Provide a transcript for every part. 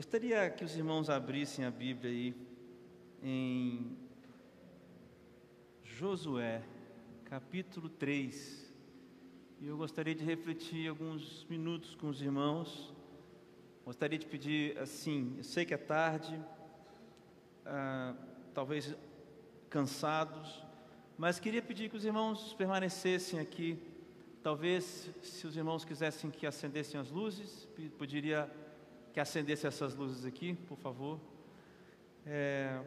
Gostaria que os irmãos abrissem a Bíblia aí em Josué, capítulo 3. E eu gostaria de refletir alguns minutos com os irmãos. Gostaria de pedir assim, eu sei que é tarde, ah, talvez cansados, mas queria pedir que os irmãos permanecessem aqui. Talvez, se os irmãos quisessem que acendessem as luzes, poderia que acendesse essas luzes aqui, por favor. É...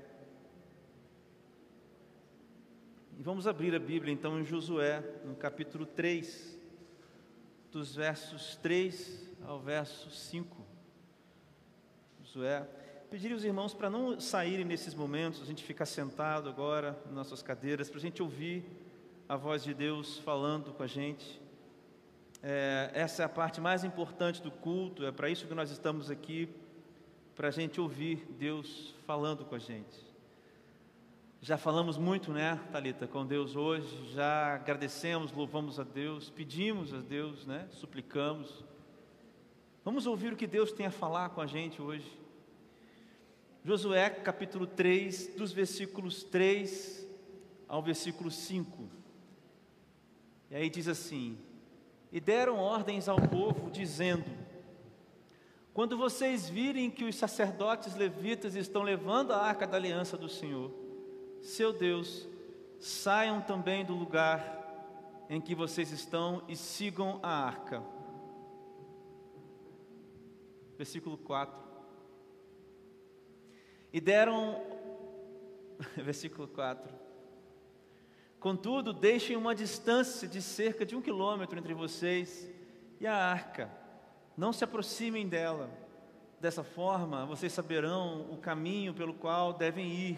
E vamos abrir a Bíblia então em Josué, no capítulo 3, dos versos 3 ao verso 5. Josué. Pediria os irmãos para não saírem nesses momentos, a gente ficar sentado agora nas nossas cadeiras, para a gente ouvir a voz de Deus falando com a gente. É, essa é a parte mais importante do culto, é para isso que nós estamos aqui, para a gente ouvir Deus falando com a gente. Já falamos muito, né, Talita, com Deus hoje, já agradecemos, louvamos a Deus, pedimos a Deus, né, suplicamos. Vamos ouvir o que Deus tem a falar com a gente hoje. Josué capítulo 3, dos versículos 3 ao versículo 5. E aí diz assim: e deram ordens ao povo, dizendo: Quando vocês virem que os sacerdotes levitas estão levando a arca da aliança do Senhor, seu Deus, saiam também do lugar em que vocês estão e sigam a arca. Versículo 4. E deram, versículo 4 Contudo, deixem uma distância de cerca de um quilômetro entre vocês e a arca. Não se aproximem dela. Dessa forma, vocês saberão o caminho pelo qual devem ir,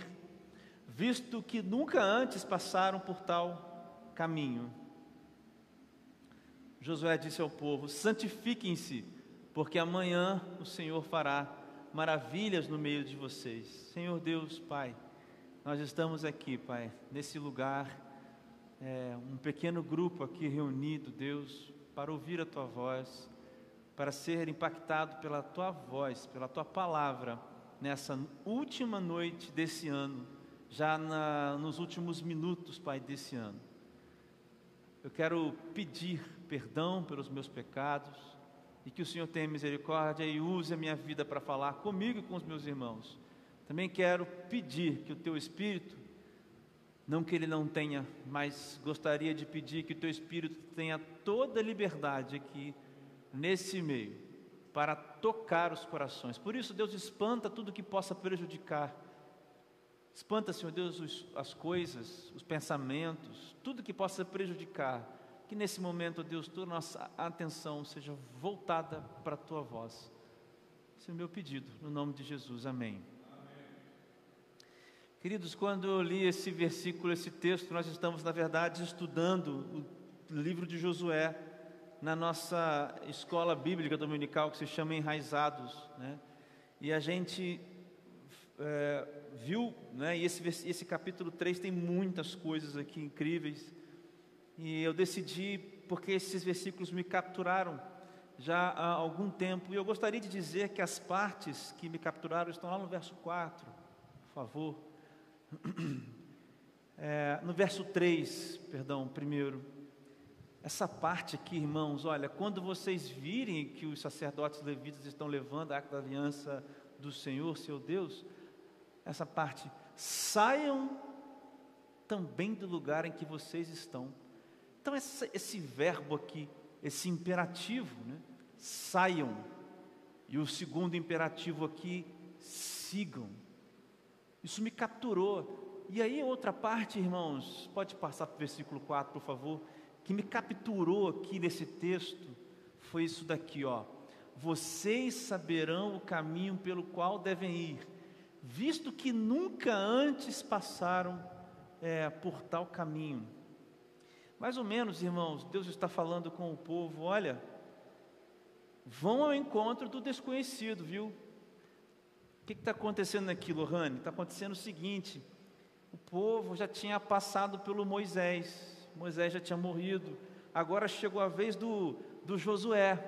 visto que nunca antes passaram por tal caminho. Josué disse ao povo: santifiquem-se, porque amanhã o Senhor fará maravilhas no meio de vocês. Senhor Deus, Pai, nós estamos aqui, Pai, nesse lugar é, um pequeno grupo aqui reunido, Deus, para ouvir a tua voz, para ser impactado pela tua voz, pela tua palavra, nessa última noite desse ano, já na, nos últimos minutos, Pai, desse ano. Eu quero pedir perdão pelos meus pecados e que o Senhor tenha misericórdia e use a minha vida para falar comigo e com os meus irmãos. Também quero pedir que o teu Espírito não que ele não tenha, mas gostaria de pedir que o teu espírito tenha toda a liberdade aqui, nesse meio, para tocar os corações. Por isso, Deus espanta tudo que possa prejudicar. Espanta, Senhor Deus, as coisas, os pensamentos, tudo que possa prejudicar. Que nesse momento, Deus, toda a nossa atenção seja voltada para a tua voz. Esse é o meu pedido, no nome de Jesus. Amém. Queridos, quando eu li esse versículo, esse texto, nós estamos, na verdade, estudando o livro de Josué na nossa escola bíblica dominical, que se chama Enraizados, né? E a gente é, viu, né? E esse, esse capítulo 3 tem muitas coisas aqui incríveis, e eu decidi, porque esses versículos me capturaram já há algum tempo, e eu gostaria de dizer que as partes que me capturaram estão lá no verso 4, por favor. É, no verso 3, perdão, primeiro, essa parte aqui, irmãos, olha, quando vocês virem que os sacerdotes levitas estão levando a arca da aliança do Senhor, seu Deus, essa parte, saiam também do lugar em que vocês estão. Então, esse, esse verbo aqui, esse imperativo, né? saiam, e o segundo imperativo aqui, sigam. Isso me capturou. E aí, outra parte, irmãos, pode passar para o versículo 4, por favor, que me capturou aqui nesse texto, foi isso daqui, ó. Vocês saberão o caminho pelo qual devem ir, visto que nunca antes passaram é, por tal caminho. Mais ou menos, irmãos, Deus está falando com o povo: olha, vão ao encontro do desconhecido, viu? O que está acontecendo aqui, Lohane? Está acontecendo o seguinte: o povo já tinha passado pelo Moisés, Moisés já tinha morrido, agora chegou a vez do, do Josué.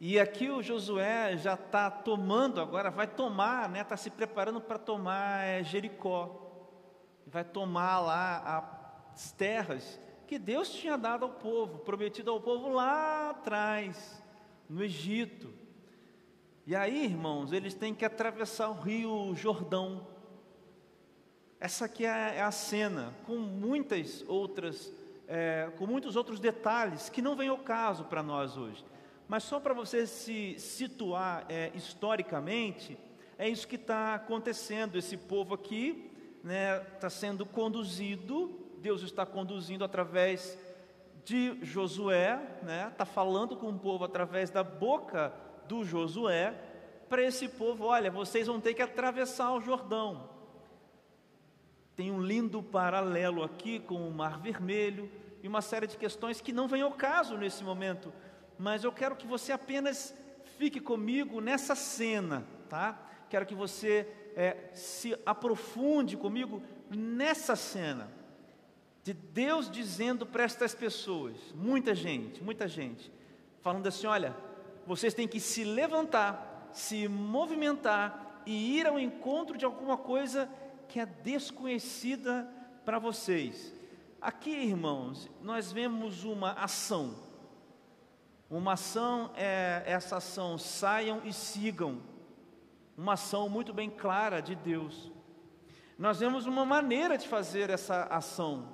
E aqui o Josué já está tomando, agora vai tomar, né? Está se preparando para tomar é, Jericó. Vai tomar lá as terras que Deus tinha dado ao povo, prometido ao povo lá atrás, no Egito. E aí, irmãos, eles têm que atravessar o rio Jordão. Essa aqui é, é a cena, com muitas outras, é, com muitos outros detalhes que não vem ao caso para nós hoje. Mas só para você se situar é, historicamente, é isso que está acontecendo. Esse povo aqui está né, sendo conduzido, Deus está conduzindo através de Josué, está né, falando com o povo através da boca do Josué, para esse povo: olha, vocês vão ter que atravessar o Jordão. Tem um lindo paralelo aqui com o Mar Vermelho e uma série de questões que não vem ao caso nesse momento mas eu quero que você apenas fique comigo nessa cena, tá? Quero que você é, se aprofunde comigo nessa cena de Deus dizendo para estas pessoas, muita gente, muita gente, falando assim: olha, vocês têm que se levantar, se movimentar e ir ao encontro de alguma coisa que é desconhecida para vocês. Aqui, irmãos, nós vemos uma ação uma ação é essa ação, saiam e sigam. Uma ação muito bem clara de Deus. Nós vemos uma maneira de fazer essa ação.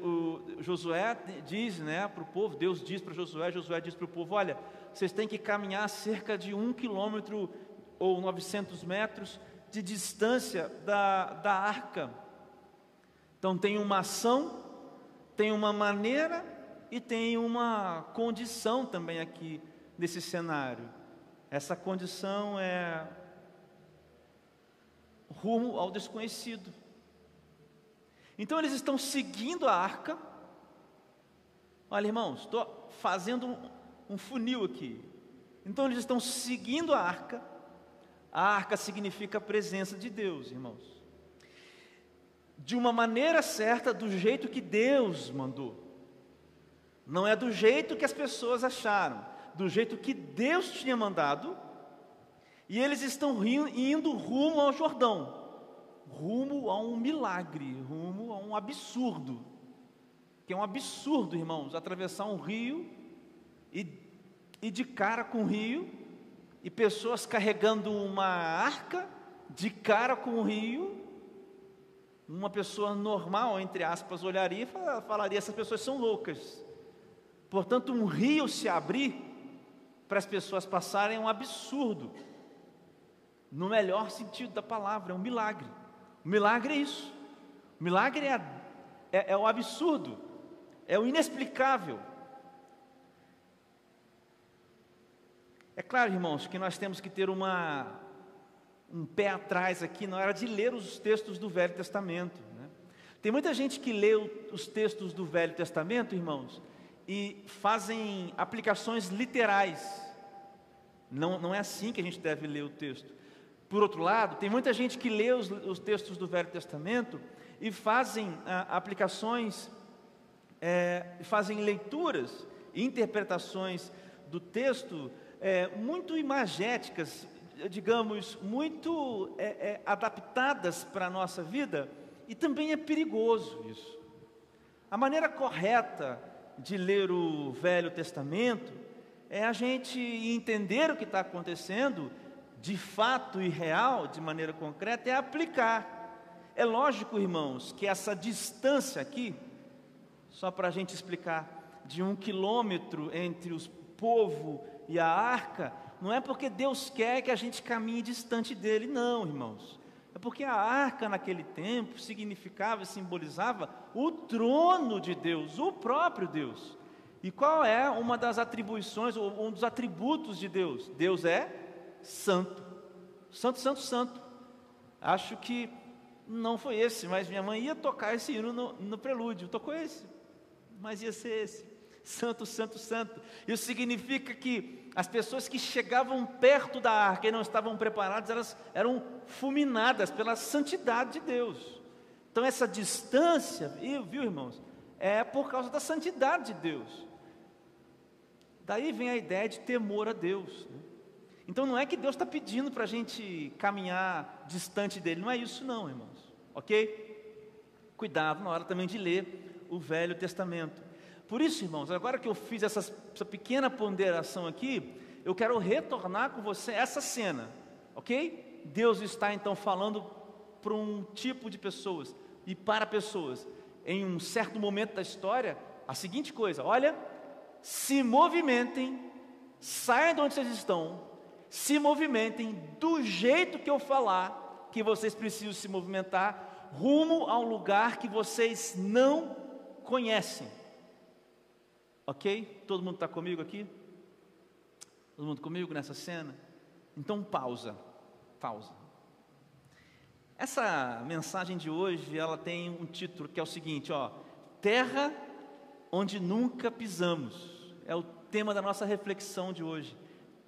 O Josué diz né, para o povo, Deus diz para Josué, Josué diz para o povo: olha, vocês têm que caminhar cerca de um quilômetro ou 900 metros de distância da, da arca. Então tem uma ação, tem uma maneira e tem uma condição também aqui nesse cenário. Essa condição é rumo ao desconhecido. Então eles estão seguindo a arca. Olha, irmãos, estou fazendo um, funil aqui. Então eles estão seguindo a arca. A arca significa a presença de Deus, irmãos. De uma maneira certa, do jeito que Deus mandou. Não é do jeito que as pessoas acharam, do jeito que Deus tinha mandado, e eles estão indo rumo ao Jordão, rumo a um milagre, rumo a um absurdo, que é um absurdo, irmãos, atravessar um rio e, e de cara com o rio, e pessoas carregando uma arca de cara com o rio, uma pessoa normal, entre aspas, olharia e falaria: essas pessoas são loucas. Portanto, um rio se abrir para as pessoas passarem é um absurdo, no melhor sentido da palavra, é um milagre. O milagre é isso. O milagre é, é, é o absurdo, é o inexplicável. É claro, irmãos, que nós temos que ter uma, um pé atrás aqui na hora de ler os textos do Velho Testamento. Né? Tem muita gente que lê os textos do Velho Testamento, irmãos, e fazem aplicações literais. Não, não é assim que a gente deve ler o texto. Por outro lado, tem muita gente que lê os, os textos do Velho Testamento e fazem ah, aplicações, é, fazem leituras e interpretações do texto é, muito imagéticas, digamos, muito é, é adaptadas para a nossa vida, e também é perigoso isso. A maneira correta de ler o Velho Testamento é a gente entender o que está acontecendo de fato e real, de maneira concreta, é aplicar. É lógico, irmãos, que essa distância aqui, só para a gente explicar, de um quilômetro entre o povo e a arca, não é porque Deus quer que a gente caminhe distante dele, não, irmãos. É porque a arca naquele tempo significava, simbolizava o trono de Deus, o próprio Deus. E qual é uma das atribuições, ou um dos atributos de Deus? Deus é santo. Santo, santo, santo. Acho que não foi esse, mas minha mãe ia tocar esse hino no, no prelúdio. Tocou esse, mas ia ser esse. Santo, santo, santo. Isso significa que as pessoas que chegavam perto da arca e não estavam preparadas, elas eram fulminadas pela santidade de Deus. Então, essa distância, viu, irmãos, é por causa da santidade de Deus. Daí vem a ideia de temor a Deus. Né? Então não é que Deus está pedindo para a gente caminhar distante dele, não é isso não, irmãos, ok? Cuidado na hora também de ler o Velho Testamento. Por isso, irmãos, agora que eu fiz essa, essa pequena ponderação aqui, eu quero retornar com você essa cena, ok? Deus está então falando para um tipo de pessoas e para pessoas em um certo momento da história a seguinte coisa: olha, se movimentem, saiam de onde vocês estão, se movimentem do jeito que eu falar que vocês precisam se movimentar, rumo ao lugar que vocês não conhecem. Ok? Todo mundo está comigo aqui? Todo mundo comigo nessa cena? Então pausa, pausa. Essa mensagem de hoje, ela tem um título que é o seguinte, ó: Terra onde nunca pisamos. É o tema da nossa reflexão de hoje.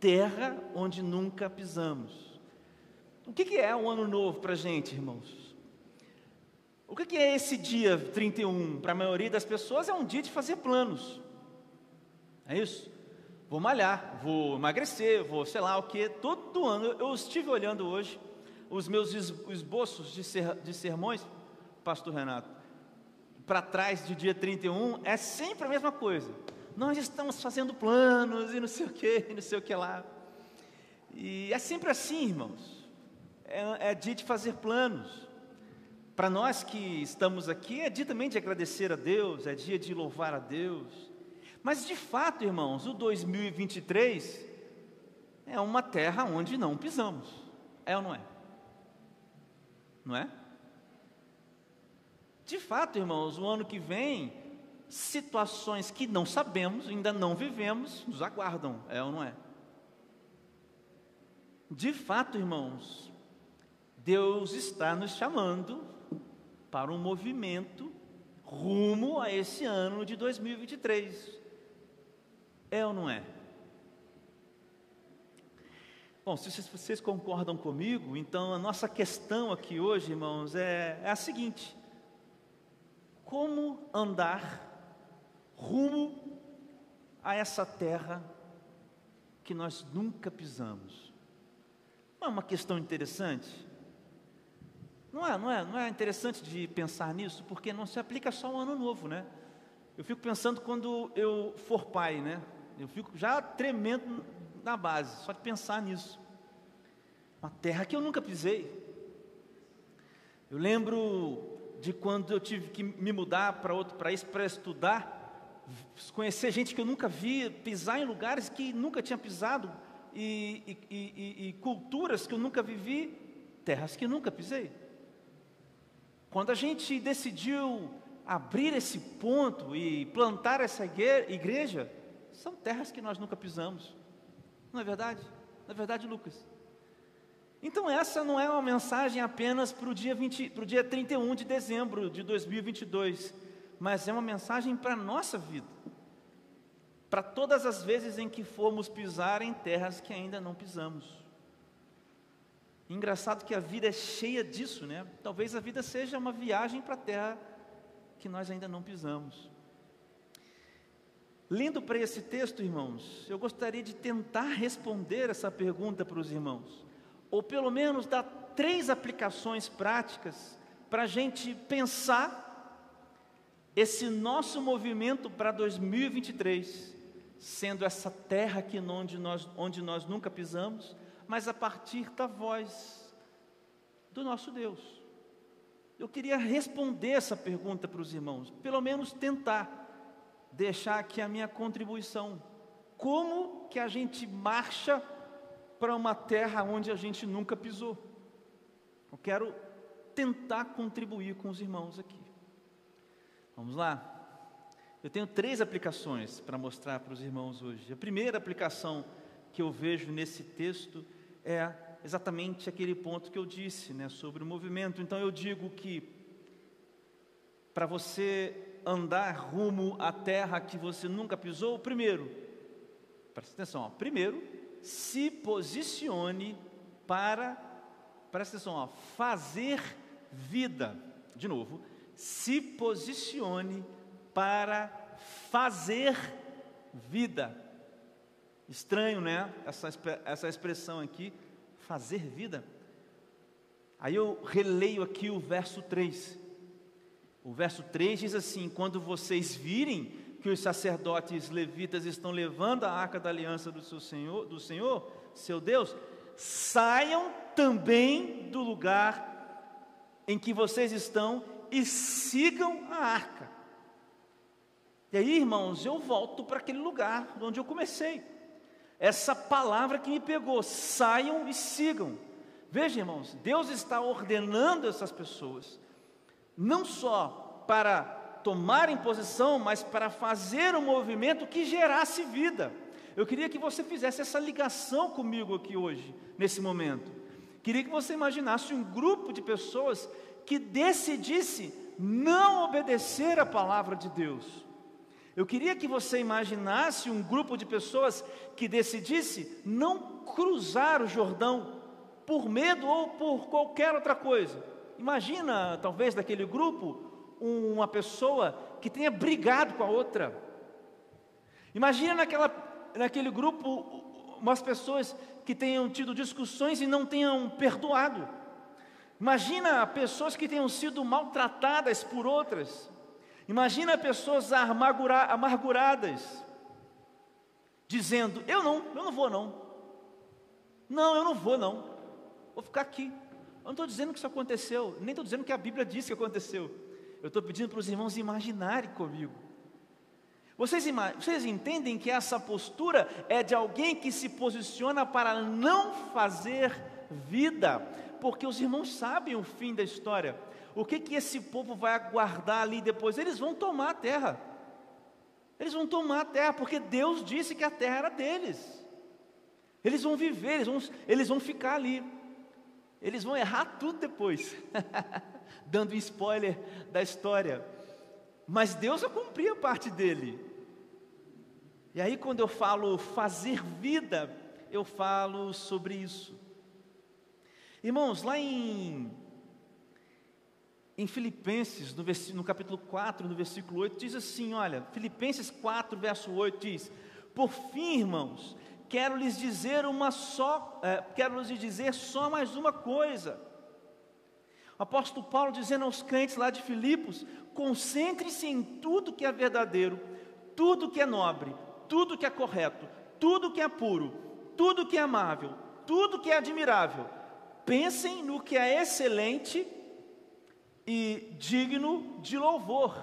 Terra onde nunca pisamos. O que, que é um ano novo para a gente, irmãos? O que, que é esse dia 31? Para a maioria das pessoas é um dia de fazer planos. É isso? Vou malhar, vou emagrecer, vou sei lá o que. Todo ano, eu estive olhando hoje os meus esboços de, ser, de sermões, Pastor Renato, para trás de dia 31, é sempre a mesma coisa. Nós estamos fazendo planos e não sei o que, não sei o que lá. E é sempre assim, irmãos. É, é dia de fazer planos. Para nós que estamos aqui, é dia também de agradecer a Deus, é dia de louvar a Deus. Mas de fato, irmãos, o 2023 é uma terra onde não pisamos. É ou não é? Não é? De fato, irmãos, o ano que vem, situações que não sabemos, ainda não vivemos, nos aguardam, é ou não é? De fato, irmãos, Deus está nos chamando para um movimento rumo a esse ano de 2023. É ou não é? Bom, se vocês concordam comigo, então a nossa questão aqui hoje, irmãos, é, é a seguinte: como andar rumo a essa terra que nós nunca pisamos. Não é uma questão interessante? Não é, não é, não é interessante de pensar nisso, porque não se aplica só ao ano novo, né? Eu fico pensando quando eu for pai, né? Eu fico já tremendo na base, só de pensar nisso. Uma terra que eu nunca pisei. Eu lembro de quando eu tive que me mudar para outro país para estudar, conhecer gente que eu nunca vi, pisar em lugares que nunca tinha pisado, e, e, e, e culturas que eu nunca vivi, terras que nunca pisei. Quando a gente decidiu abrir esse ponto e plantar essa igreja, são terras que nós nunca pisamos. Não é verdade? Não é verdade, Lucas? Então essa não é uma mensagem apenas para o dia, 20, para o dia 31 de dezembro de 2022, mas é uma mensagem para a nossa vida. Para todas as vezes em que formos pisar em terras que ainda não pisamos. Engraçado que a vida é cheia disso, né? Talvez a vida seja uma viagem para a terra que nós ainda não pisamos. Lendo para esse texto, irmãos, eu gostaria de tentar responder essa pergunta para os irmãos ou pelo menos dar três aplicações práticas para a gente pensar esse nosso movimento para 2023, sendo essa terra aqui onde nós, onde nós nunca pisamos, mas a partir da voz do nosso Deus. Eu queria responder essa pergunta para os irmãos, pelo menos tentar deixar aqui a minha contribuição. Como que a gente marcha para uma terra onde a gente nunca pisou. Eu quero tentar contribuir com os irmãos aqui. Vamos lá? Eu tenho três aplicações para mostrar para os irmãos hoje. A primeira aplicação que eu vejo nesse texto é exatamente aquele ponto que eu disse, né, sobre o movimento. Então eu digo que para você andar rumo à terra que você nunca pisou, primeiro, presta atenção, ó, primeiro se posicione para, presta atenção, ó, fazer vida. De novo, se posicione para fazer vida. Estranho, né? Essa, essa expressão aqui, fazer vida. Aí eu releio aqui o verso 3. O verso 3 diz assim: Quando vocês virem que os sacerdotes levitas estão levando a arca da aliança do seu Senhor, do Senhor, seu Deus, saiam também do lugar em que vocês estão e sigam a arca. E aí, irmãos, eu volto para aquele lugar onde eu comecei. Essa palavra que me pegou, saiam e sigam. Veja, irmãos, Deus está ordenando essas pessoas, não só para tomarem posição, mas para fazer um movimento que gerasse vida. Eu queria que você fizesse essa ligação comigo aqui hoje, nesse momento. Queria que você imaginasse um grupo de pessoas que decidisse não obedecer a palavra de Deus. Eu queria que você imaginasse um grupo de pessoas que decidisse não cruzar o Jordão por medo ou por qualquer outra coisa. Imagina, talvez, daquele grupo, uma pessoa que tenha brigado com a outra. Imagina naquela, naquele grupo umas pessoas que tenham tido discussões e não tenham perdoado. Imagina pessoas que tenham sido maltratadas por outras. Imagina pessoas amargura, amarguradas, dizendo: Eu não, eu não vou não. Não, eu não vou não. Vou ficar aqui. Eu não estou dizendo que isso aconteceu, nem estou dizendo que a Bíblia diz que aconteceu. Eu estou pedindo para os irmãos imaginarem comigo. Vocês, vocês entendem que essa postura é de alguém que se posiciona para não fazer vida, porque os irmãos sabem o fim da história o que, que esse povo vai aguardar ali depois? Eles vão tomar a terra. Eles vão tomar a terra, porque Deus disse que a terra era deles. Eles vão viver, eles vão, eles vão ficar ali. Eles vão errar tudo depois, dando spoiler da história. Mas Deus vai cumprir a parte dele. E aí, quando eu falo fazer vida, eu falo sobre isso. Irmãos, lá em em Filipenses, no, no, capítulo 4, no versículo 8, diz assim: olha, Filipenses 4, verso 8 diz: Por fim, irmãos, quero lhes dizer uma só, é, quero lhes dizer só mais uma coisa. O apóstolo Paulo dizendo aos crentes lá de Filipos: concentre-se em tudo que é verdadeiro, tudo que é nobre, tudo que é correto, tudo que é puro, tudo que é amável, tudo que é admirável. Pensem no que é excelente e digno de louvor.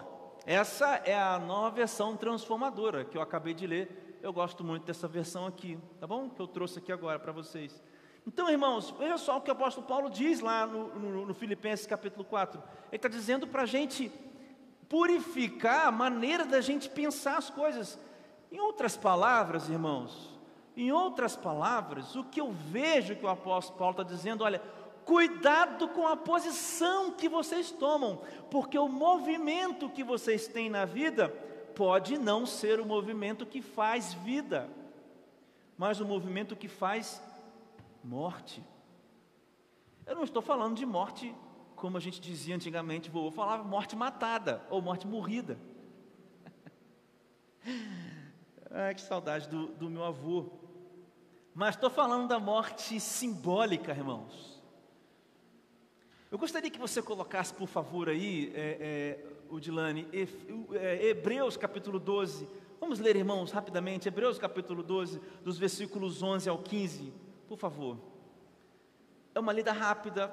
Essa é a nova versão transformadora que eu acabei de ler. Eu gosto muito dessa versão aqui, tá bom? Que eu trouxe aqui agora para vocês. Então, irmãos, veja só o que o apóstolo Paulo diz lá no, no, no Filipenses capítulo 4. Ele está dizendo para a gente purificar a maneira da gente pensar as coisas. Em outras palavras, irmãos, em outras palavras, o que eu vejo que o apóstolo Paulo está dizendo, olha, Cuidado com a posição que vocês tomam, porque o movimento que vocês têm na vida pode não ser o movimento que faz vida, mas o movimento que faz morte. Eu não estou falando de morte como a gente dizia antigamente, vou falar morte matada ou morte morrida. Ai, que saudade do, do meu avô. Mas estou falando da morte simbólica, irmãos. Eu gostaria que você colocasse, por favor, aí, é, é, Udilane, é, Hebreus capítulo 12. Vamos ler, irmãos, rapidamente. Hebreus capítulo 12, dos versículos 11 ao 15, por favor. É uma lida rápida,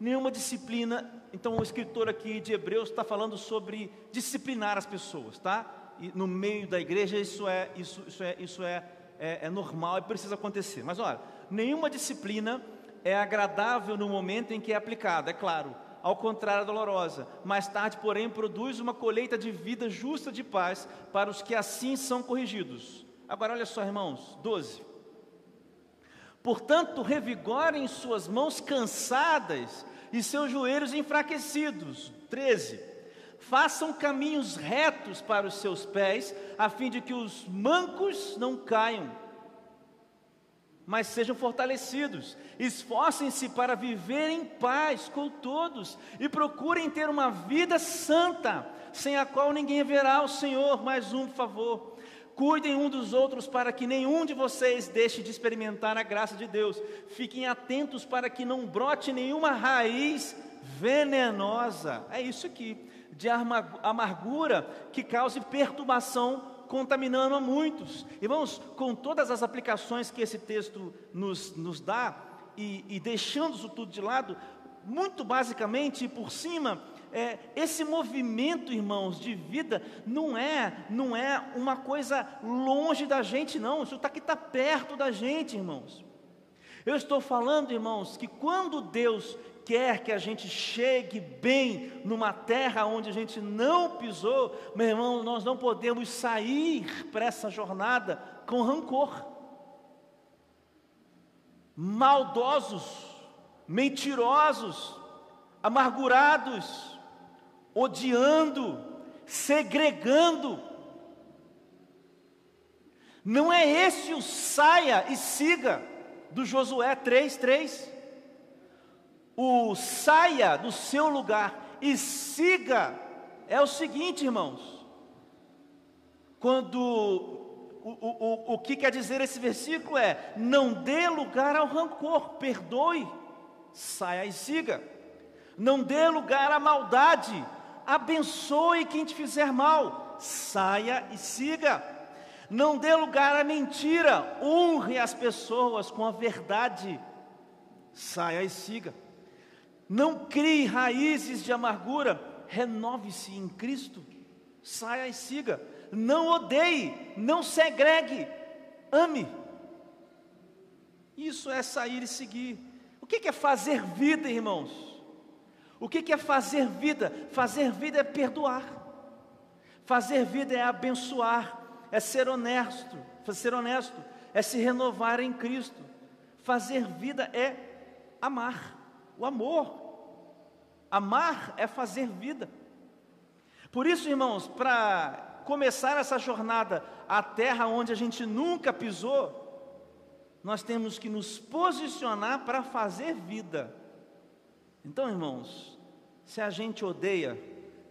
nenhuma disciplina. Então, o escritor aqui de Hebreus está falando sobre disciplinar as pessoas, tá? E no meio da igreja isso é isso, isso é isso é, é, é normal e precisa acontecer. Mas olha, nenhuma disciplina é agradável no momento em que é aplicada, é claro, ao contrário é dolorosa. Mais tarde, porém, produz uma colheita de vida justa de paz para os que assim são corrigidos. Agora, olha só, irmãos, 12. Portanto, revigorem suas mãos cansadas e seus joelhos enfraquecidos. 13. Façam caminhos retos para os seus pés, a fim de que os mancos não caiam mas sejam fortalecidos. Esforcem-se para viver em paz com todos e procurem ter uma vida santa, sem a qual ninguém verá o Senhor. Mais um, favor. Cuidem um dos outros para que nenhum de vocês deixe de experimentar a graça de Deus. Fiquem atentos para que não brote nenhuma raiz venenosa. É isso aqui, de amargura que cause perturbação, contaminando a muitos. Irmãos, com todas as aplicações que esse texto nos, nos dá, e, e deixando isso tudo de lado, muito basicamente, por cima, é, esse movimento, irmãos, de vida não é, não é uma coisa longe da gente, não. Isso está aqui está perto da gente, irmãos. Eu estou falando, irmãos, que quando Deus quer que a gente chegue bem numa terra onde a gente não pisou, meu irmão, nós não podemos sair para essa jornada com rancor. Maldosos, mentirosos, amargurados, odiando, segregando. Não é esse o saia e siga do Josué 3:3. O saia do seu lugar e siga é o seguinte, irmãos. Quando o, o, o, o que quer dizer esse versículo é: não dê lugar ao rancor, perdoe, saia e siga. Não dê lugar à maldade, abençoe quem te fizer mal, saia e siga. Não dê lugar à mentira, honre as pessoas com a verdade, saia e siga. Não crie raízes de amargura, renove-se em Cristo, saia e siga. Não odeie, não segregue, ame. Isso é sair e seguir. O que é fazer vida, irmãos? O que é fazer vida? Fazer vida é perdoar. Fazer vida é abençoar, é ser honesto, ser honesto, é se renovar em Cristo. Fazer vida é amar, o amor. Amar é fazer vida. Por isso, irmãos, para começar essa jornada à terra onde a gente nunca pisou, nós temos que nos posicionar para fazer vida. Então, irmãos, se a gente odeia,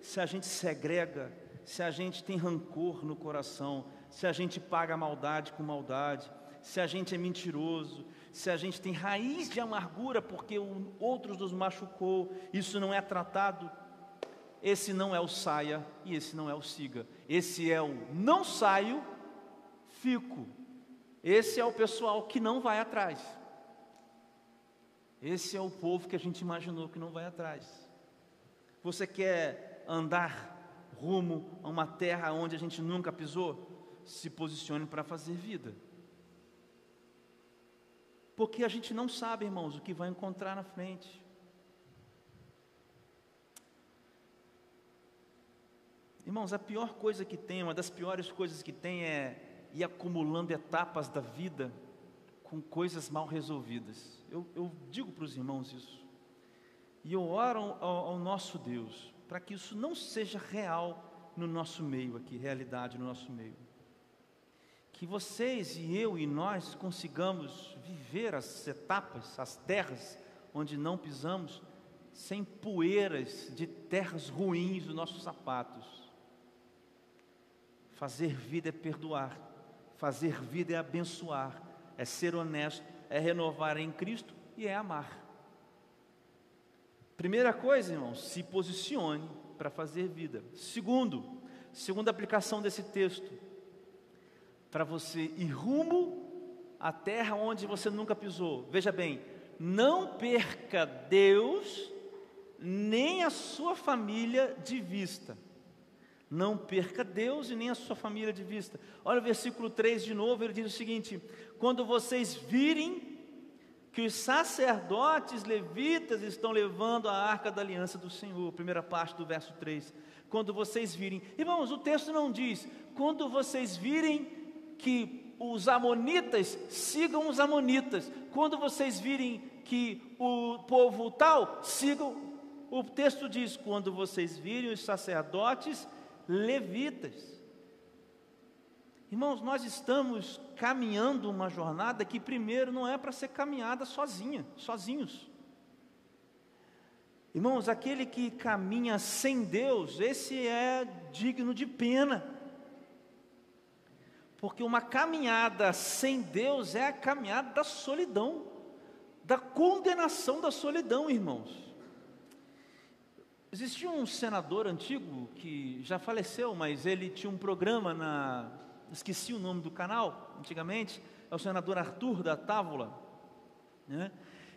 se a gente segrega, se a gente tem rancor no coração, se a gente paga maldade com maldade, se a gente é mentiroso, se a gente tem raiz de amargura porque outros nos machucou, isso não é tratado. Esse não é o saia e esse não é o siga. Esse é o não saio, fico. Esse é o pessoal que não vai atrás. Esse é o povo que a gente imaginou que não vai atrás. Você quer andar rumo a uma terra onde a gente nunca pisou? Se posicione para fazer vida. Porque a gente não sabe, irmãos, o que vai encontrar na frente. Irmãos, a pior coisa que tem, uma das piores coisas que tem é ir acumulando etapas da vida com coisas mal resolvidas. Eu, eu digo para os irmãos isso. E eu oro ao, ao nosso Deus para que isso não seja real no nosso meio aqui, realidade no nosso meio. Que vocês e eu e nós consigamos viver as etapas, as terras onde não pisamos, sem poeiras de terras ruins dos nossos sapatos. Fazer vida é perdoar, fazer vida é abençoar, é ser honesto, é renovar em Cristo e é amar. Primeira coisa, irmãos, se posicione para fazer vida. Segundo, segunda aplicação desse texto, para você ir rumo à terra onde você nunca pisou. Veja bem, não perca Deus nem a sua família de vista. Não perca Deus e nem a sua família de vista. Olha o versículo 3 de novo, ele diz o seguinte: Quando vocês virem que os sacerdotes levitas estão levando a arca da aliança do Senhor, primeira parte do verso 3. Quando vocês virem, irmãos, o texto não diz, quando vocês virem que os amonitas sigam os amonitas, quando vocês virem que o povo tal sigam, o texto diz, quando vocês virem os sacerdotes levitas. Irmãos, nós estamos caminhando uma jornada que primeiro não é para ser caminhada sozinha, sozinhos. Irmãos, aquele que caminha sem Deus, esse é digno de pena. Porque uma caminhada sem Deus é a caminhada da solidão, da condenação da solidão, irmãos. Existia um senador antigo que já faleceu, mas ele tinha um programa na. Esqueci o nome do canal, antigamente, é o senador Arthur da Távola. Né?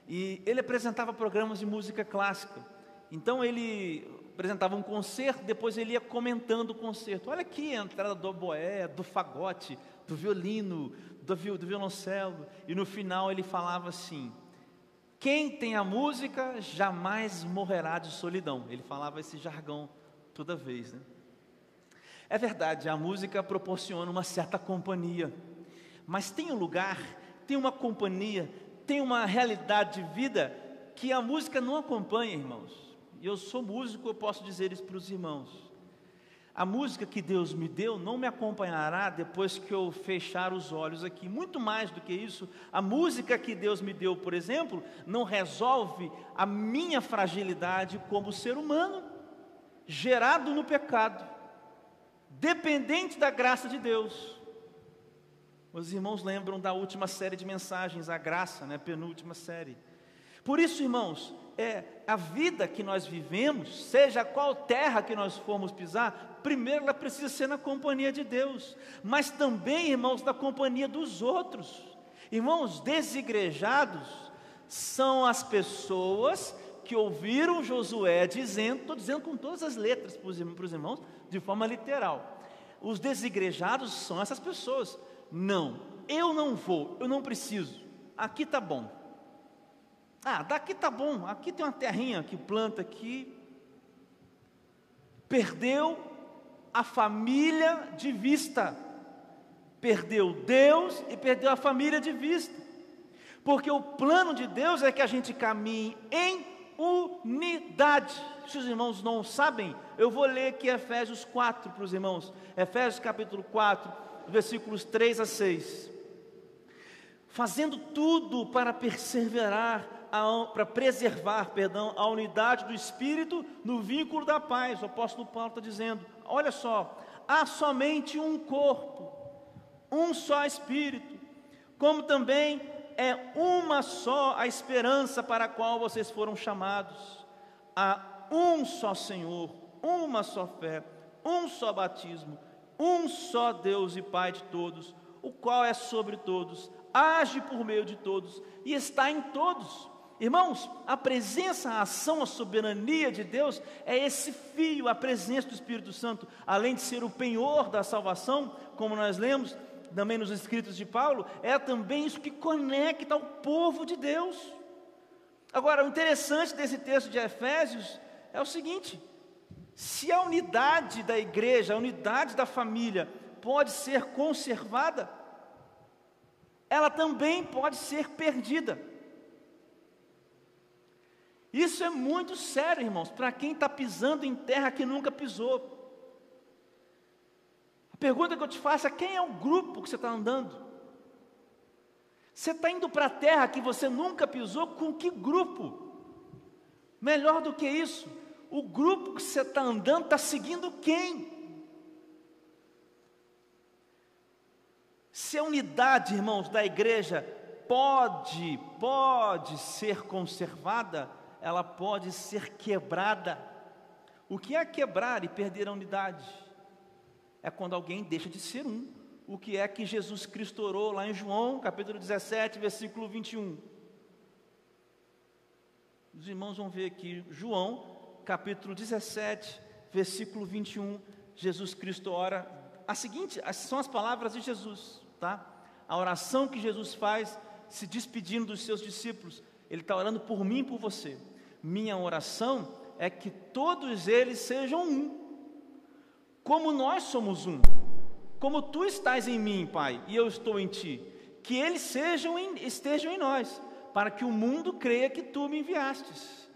E ele apresentava programas de música clássica. Então ele apresentava um concerto, depois ele ia comentando o concerto. Olha aqui a entrada do oboé, do fagote, do violino, do, do violoncelo. E no final ele falava assim: quem tem a música jamais morrerá de solidão. Ele falava esse jargão toda vez. Né? É verdade, a música proporciona uma certa companhia, mas tem um lugar, tem uma companhia, tem uma realidade de vida que a música não acompanha, irmãos. E eu sou músico, eu posso dizer isso para os irmãos. A música que Deus me deu não me acompanhará depois que eu fechar os olhos aqui. Muito mais do que isso, a música que Deus me deu, por exemplo, não resolve a minha fragilidade como ser humano, gerado no pecado, dependente da graça de Deus. Os irmãos lembram da última série de mensagens, a graça, né, penúltima série. Por isso, irmãos, é a vida que nós vivemos, seja qual terra que nós formos pisar, primeiro ela precisa ser na companhia de Deus, mas também, irmãos, na companhia dos outros. Irmãos, desigrejados são as pessoas que ouviram Josué dizendo, estou dizendo com todas as letras para os irmãos, de forma literal. Os desigrejados são essas pessoas. Não, eu não vou, eu não preciso. Aqui está bom. Ah, daqui está bom. Aqui tem uma terrinha que planta aqui. Perdeu a família de vista. Perdeu Deus e perdeu a família de vista. Porque o plano de Deus é que a gente caminhe em unidade. Se os irmãos não sabem, eu vou ler aqui Efésios 4 para os irmãos. Efésios capítulo 4, versículos 3 a 6. Fazendo tudo para perseverar para preservar, perdão, a unidade do Espírito no vínculo da paz. O apóstolo Paulo está dizendo: olha só, há somente um corpo, um só Espírito, como também é uma só a esperança para a qual vocês foram chamados. Há um só Senhor, uma só fé, um só batismo, um só Deus e Pai de todos, o qual é sobre todos, age por meio de todos e está em todos. Irmãos, a presença, a ação, a soberania de Deus é esse fio, a presença do Espírito Santo, além de ser o penhor da salvação, como nós lemos também nos escritos de Paulo, é também isso que conecta o povo de Deus. Agora, o interessante desse texto de Efésios é o seguinte: se a unidade da igreja, a unidade da família pode ser conservada, ela também pode ser perdida. Isso é muito sério, irmãos, para quem está pisando em terra que nunca pisou. A pergunta que eu te faço é: quem é o grupo que você está andando? Você está indo para a terra que você nunca pisou, com que grupo? Melhor do que isso, o grupo que você está andando está seguindo quem? Se a unidade, irmãos, da igreja pode, pode ser conservada, ela pode ser quebrada. O que é quebrar e perder a unidade? É quando alguém deixa de ser um. O que é que Jesus Cristo orou lá em João, capítulo 17, versículo 21. Os irmãos vão ver aqui, João, capítulo 17, versículo 21, Jesus Cristo ora. A seguinte, são as palavras de Jesus, tá? A oração que Jesus faz se despedindo dos seus discípulos. Ele está orando por mim e por você minha oração é que todos eles sejam um, como nós somos um, como tu estás em mim, Pai, e eu estou em ti, que eles sejam em, estejam em nós, para que o mundo creia que tu me enviastes.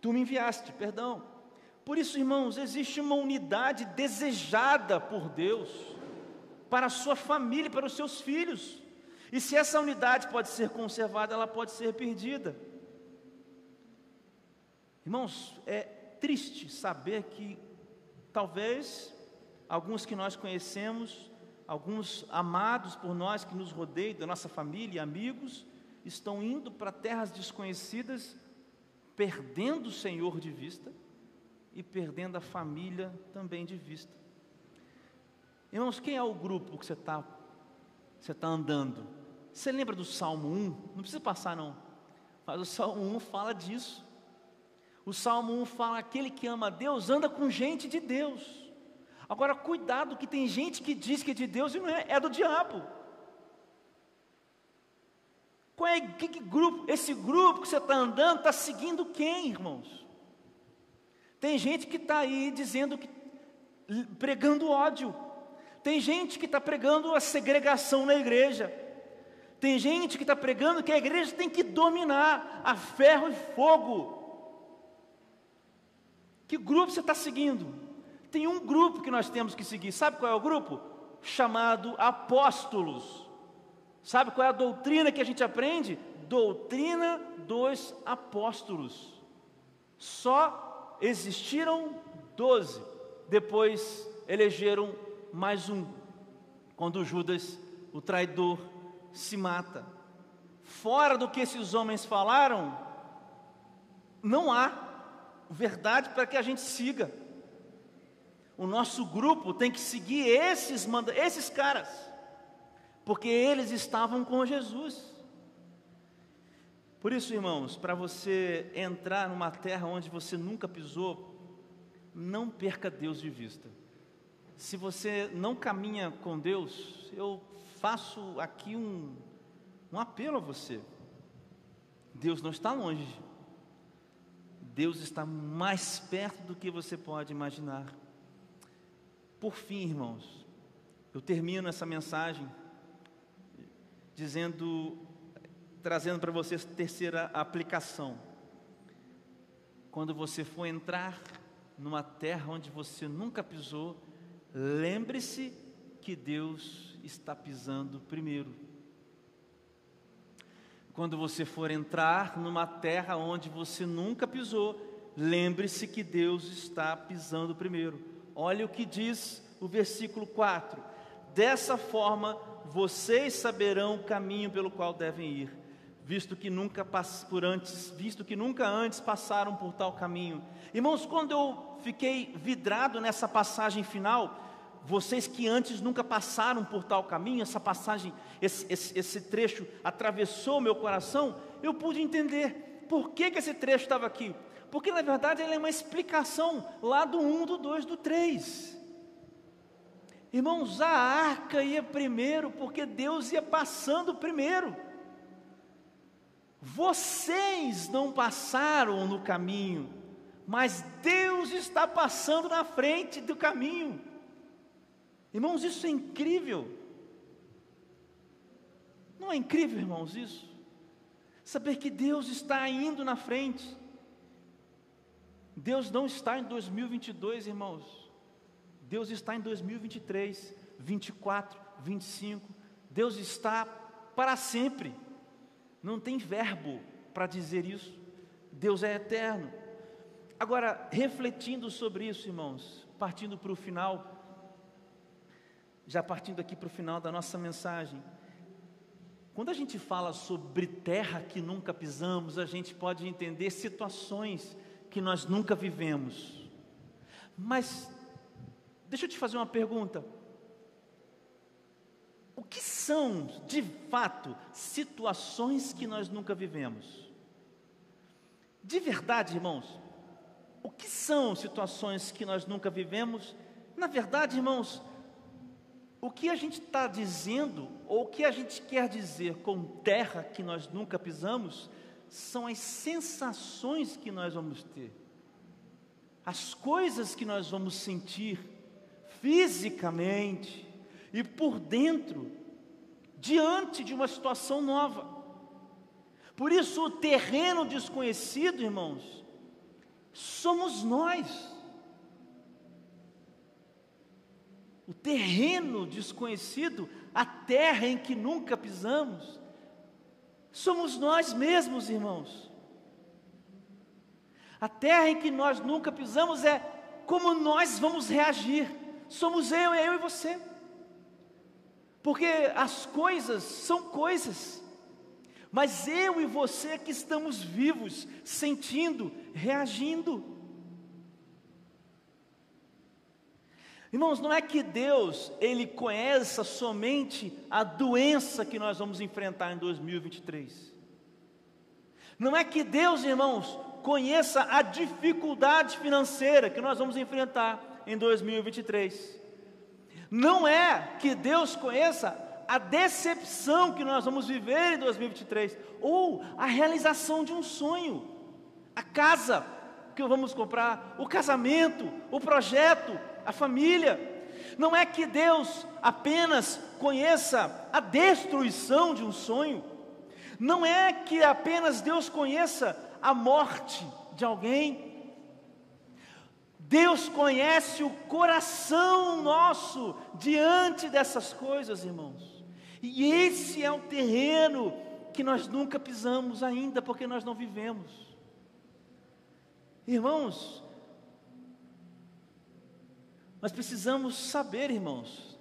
Tu me enviaste, perdão. Por isso, irmãos, existe uma unidade desejada por Deus para a sua família, para os seus filhos. E se essa unidade pode ser conservada, ela pode ser perdida. Irmãos, é triste saber que talvez alguns que nós conhecemos, alguns amados por nós que nos rodeiam, da nossa família e amigos, estão indo para terras desconhecidas, perdendo o Senhor de vista e perdendo a família também de vista. Irmãos, quem é o grupo que você está você tá andando? Você lembra do Salmo 1? Não precisa passar, não. Mas o Salmo 1 fala disso. O Salmo 1 fala: aquele que ama a Deus anda com gente de Deus. Agora, cuidado, que tem gente que diz que é de Deus e não é, é do diabo. Qual é que, que grupo? Esse grupo que você está andando está seguindo quem, irmãos? Tem gente que está aí dizendo que pregando ódio. Tem gente que está pregando a segregação na igreja. Tem gente que está pregando que a igreja tem que dominar a ferro e fogo. Que grupo você está seguindo? Tem um grupo que nós temos que seguir. Sabe qual é o grupo? Chamado apóstolos. Sabe qual é a doutrina que a gente aprende? Doutrina dos apóstolos. Só existiram doze. Depois elegeram mais um. Quando Judas, o traidor, se mata. Fora do que esses homens falaram, não há verdade para que a gente siga o nosso grupo tem que seguir esses, esses caras, porque eles estavam com Jesus. Por isso, irmãos, para você entrar numa terra onde você nunca pisou, não perca Deus de vista. Se você não caminha com Deus, eu faço aqui um, um apelo a você. Deus não está longe. Deus está mais perto do que você pode imaginar. Por fim, irmãos, eu termino essa mensagem dizendo, trazendo para vocês terceira aplicação. Quando você for entrar numa terra onde você nunca pisou, lembre-se que Deus está pisando primeiro. Quando você for entrar numa terra onde você nunca pisou, lembre-se que Deus está pisando primeiro. Olha o que diz o versículo 4: Dessa forma vocês saberão o caminho pelo qual devem ir, visto que nunca por antes, visto que nunca antes passaram por tal caminho. Irmãos, quando eu fiquei vidrado nessa passagem final, vocês que antes nunca passaram por tal caminho, essa passagem, esse, esse, esse trecho atravessou meu coração, eu pude entender por que, que esse trecho estava aqui porque na verdade ele é uma explicação lá do 1, do 2, do 3. Irmãos, a arca ia primeiro, porque Deus ia passando primeiro. Vocês não passaram no caminho, mas Deus está passando na frente do caminho. Irmãos, isso é incrível. Não é incrível, irmãos, isso? Saber que Deus está indo na frente. Deus não está em 2022, irmãos. Deus está em 2023, 24, 25. Deus está para sempre. Não tem verbo para dizer isso. Deus é eterno. Agora, refletindo sobre isso, irmãos, partindo para o final, já partindo aqui para o final da nossa mensagem, quando a gente fala sobre terra que nunca pisamos, a gente pode entender situações que nós nunca vivemos. Mas, deixa eu te fazer uma pergunta. O que são, de fato, situações que nós nunca vivemos? De verdade, irmãos, o que são situações que nós nunca vivemos? Na verdade, irmãos, o que a gente está dizendo, ou o que a gente quer dizer com terra que nós nunca pisamos, são as sensações que nós vamos ter, as coisas que nós vamos sentir fisicamente e por dentro, diante de uma situação nova. Por isso, o terreno desconhecido, irmãos, somos nós. O terreno desconhecido, a terra em que nunca pisamos, somos nós mesmos, irmãos. A terra em que nós nunca pisamos é como nós vamos reagir. Somos eu, eu e você. Porque as coisas são coisas, mas eu e você que estamos vivos, sentindo, reagindo. Irmãos, não é que Deus, Ele conheça somente a doença que nós vamos enfrentar em 2023. Não é que Deus, irmãos, conheça a dificuldade financeira que nós vamos enfrentar em 2023. Não é que Deus conheça a decepção que nós vamos viver em 2023, ou a realização de um sonho, a casa que vamos comprar, o casamento, o projeto, a família. Não é que Deus apenas conheça a destruição de um sonho, não é que apenas Deus conheça a morte de alguém, Deus conhece o coração nosso diante dessas coisas, irmãos. E esse é o terreno que nós nunca pisamos ainda, porque nós não vivemos. Irmãos, nós precisamos saber, irmãos,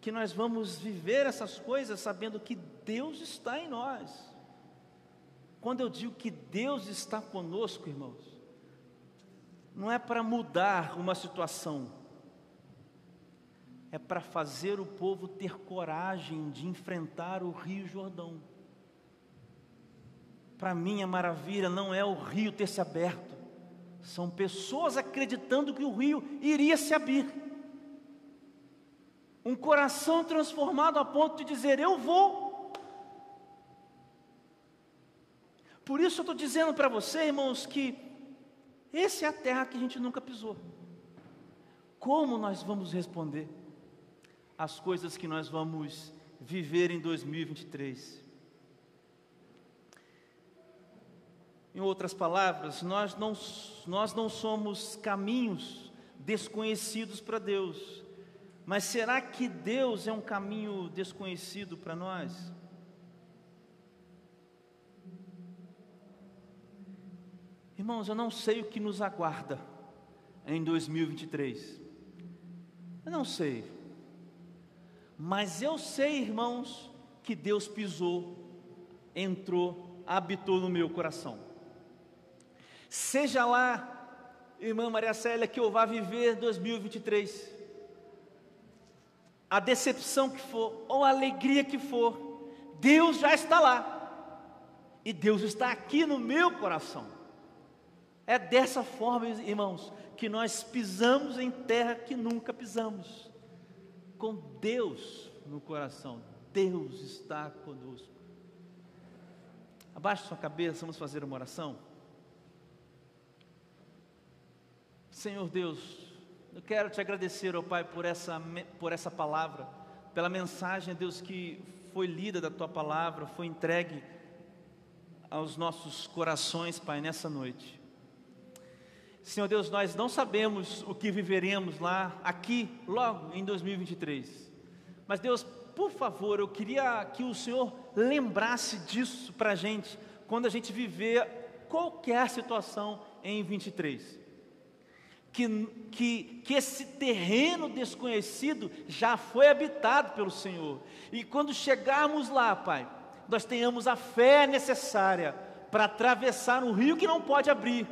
que nós vamos viver essas coisas sabendo que Deus está em nós. Quando eu digo que Deus está conosco, irmãos, não é para mudar uma situação, é para fazer o povo ter coragem de enfrentar o Rio Jordão. Para mim, a maravilha não é o rio ter se aberto, são pessoas acreditando que o rio iria se abrir. Um coração transformado a ponto de dizer: Eu vou. Por isso eu estou dizendo para você, irmãos, que essa é a terra que a gente nunca pisou. Como nós vamos responder às coisas que nós vamos viver em 2023? Em outras palavras, nós não, nós não somos caminhos desconhecidos para Deus, mas será que Deus é um caminho desconhecido para nós? Irmãos, eu não sei o que nos aguarda em 2023. Eu não sei. Mas eu sei, irmãos, que Deus pisou, entrou, habitou no meu coração. Seja lá, irmã Maria Célia, que eu vá viver 2023, a decepção que for, ou a alegria que for, Deus já está lá, e Deus está aqui no meu coração. É dessa forma, irmãos, que nós pisamos em terra que nunca pisamos, com Deus no coração. Deus está conosco. Abaixe sua cabeça, vamos fazer uma oração. Senhor Deus, eu quero te agradecer, ó oh Pai, por essa, por essa palavra, pela mensagem, Deus, que foi lida da tua palavra, foi entregue aos nossos corações, Pai, nessa noite. Senhor Deus, nós não sabemos o que viveremos lá, aqui, logo em 2023. Mas Deus, por favor, eu queria que o Senhor lembrasse disso para a gente, quando a gente viver qualquer situação em 23. Que, que, que esse terreno desconhecido já foi habitado pelo Senhor. E quando chegarmos lá, Pai, nós tenhamos a fé necessária para atravessar um rio que não pode abrir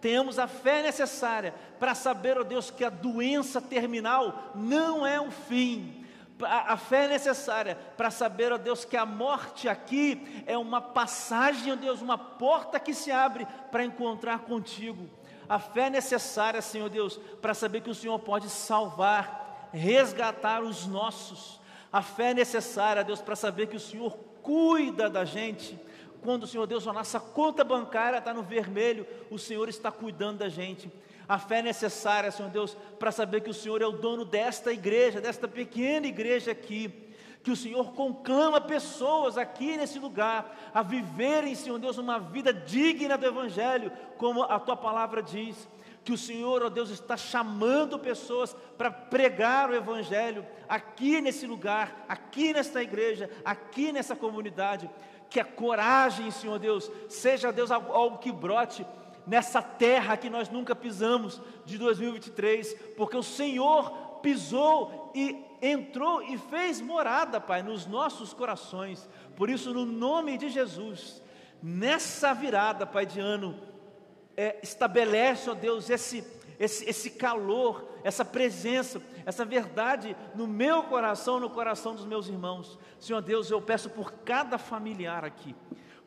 tenhamos a fé necessária para saber, ó oh Deus, que a doença terminal não é o fim. A, fé necessária para saber, ó Deus, que a morte aqui é uma passagem, ó Deus, uma porta que se abre para encontrar contigo. A fé é necessária, Senhor Deus, para saber que o Senhor pode salvar, resgatar os nossos. A fé é necessária, Deus, para saber que o Senhor cuida da gente quando Senhor Deus, a nossa conta bancária está no vermelho, o Senhor está cuidando da gente. A fé é necessária, Senhor Deus, para saber que o Senhor é o dono desta igreja, desta pequena igreja aqui. Que o Senhor conclama pessoas aqui nesse lugar a viverem, Senhor Deus, uma vida digna do Evangelho, como a tua palavra diz que o Senhor, ó Deus, está chamando pessoas para pregar o Evangelho aqui nesse lugar, aqui nesta igreja, aqui nessa comunidade. Que a coragem, Senhor Deus, seja, Deus, algo que brote nessa terra que nós nunca pisamos de 2023, porque o Senhor pisou e entrou e fez morada, Pai, nos nossos corações. Por isso, no nome de Jesus, nessa virada, Pai, de ano, é, estabelece, ó Deus, esse, esse, esse calor, essa presença, essa verdade no meu coração, no coração dos meus irmãos. Senhor Deus, eu peço por cada familiar aqui,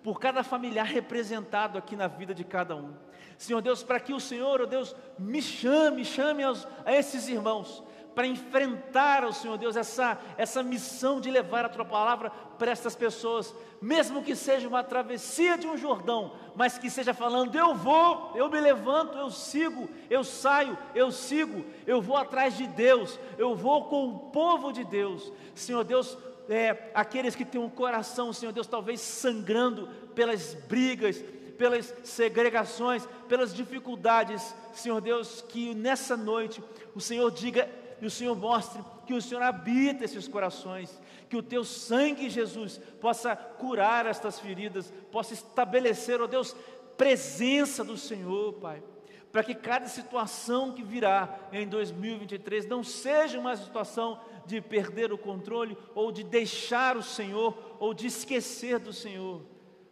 por cada familiar representado aqui na vida de cada um. Senhor Deus, para que o Senhor, ó Deus, me chame, chame aos, a esses irmãos, para enfrentar, ó Senhor Deus, essa, essa missão de levar a tua palavra para essas pessoas, mesmo que seja uma travessia de um Jordão, mas que seja falando: eu vou, eu me levanto, eu sigo, eu saio, eu sigo, eu vou atrás de Deus, eu vou com o povo de Deus, Senhor Deus. É, aqueles que têm um coração, Senhor Deus, talvez sangrando pelas brigas, pelas segregações, pelas dificuldades, Senhor Deus, que nessa noite o Senhor diga e o Senhor mostre que o Senhor habita esses corações, que o teu sangue, Jesus, possa curar estas feridas, possa estabelecer, ó oh Deus, presença do Senhor, Pai, para que cada situação que virá em 2023 não seja uma situação de perder o controle ou de deixar o Senhor ou de esquecer do Senhor,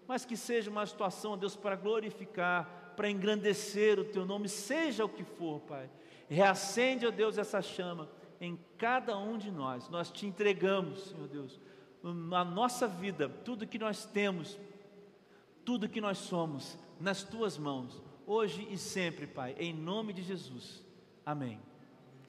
mas que seja uma situação, ó Deus, para glorificar, para engrandecer o teu nome, seja o que for, Pai. Reacende, ó Deus, essa chama em cada um de nós. Nós te entregamos, Senhor Deus, a nossa vida, tudo que nós temos, tudo que nós somos, nas tuas mãos, hoje e sempre, Pai, em nome de Jesus. Amém.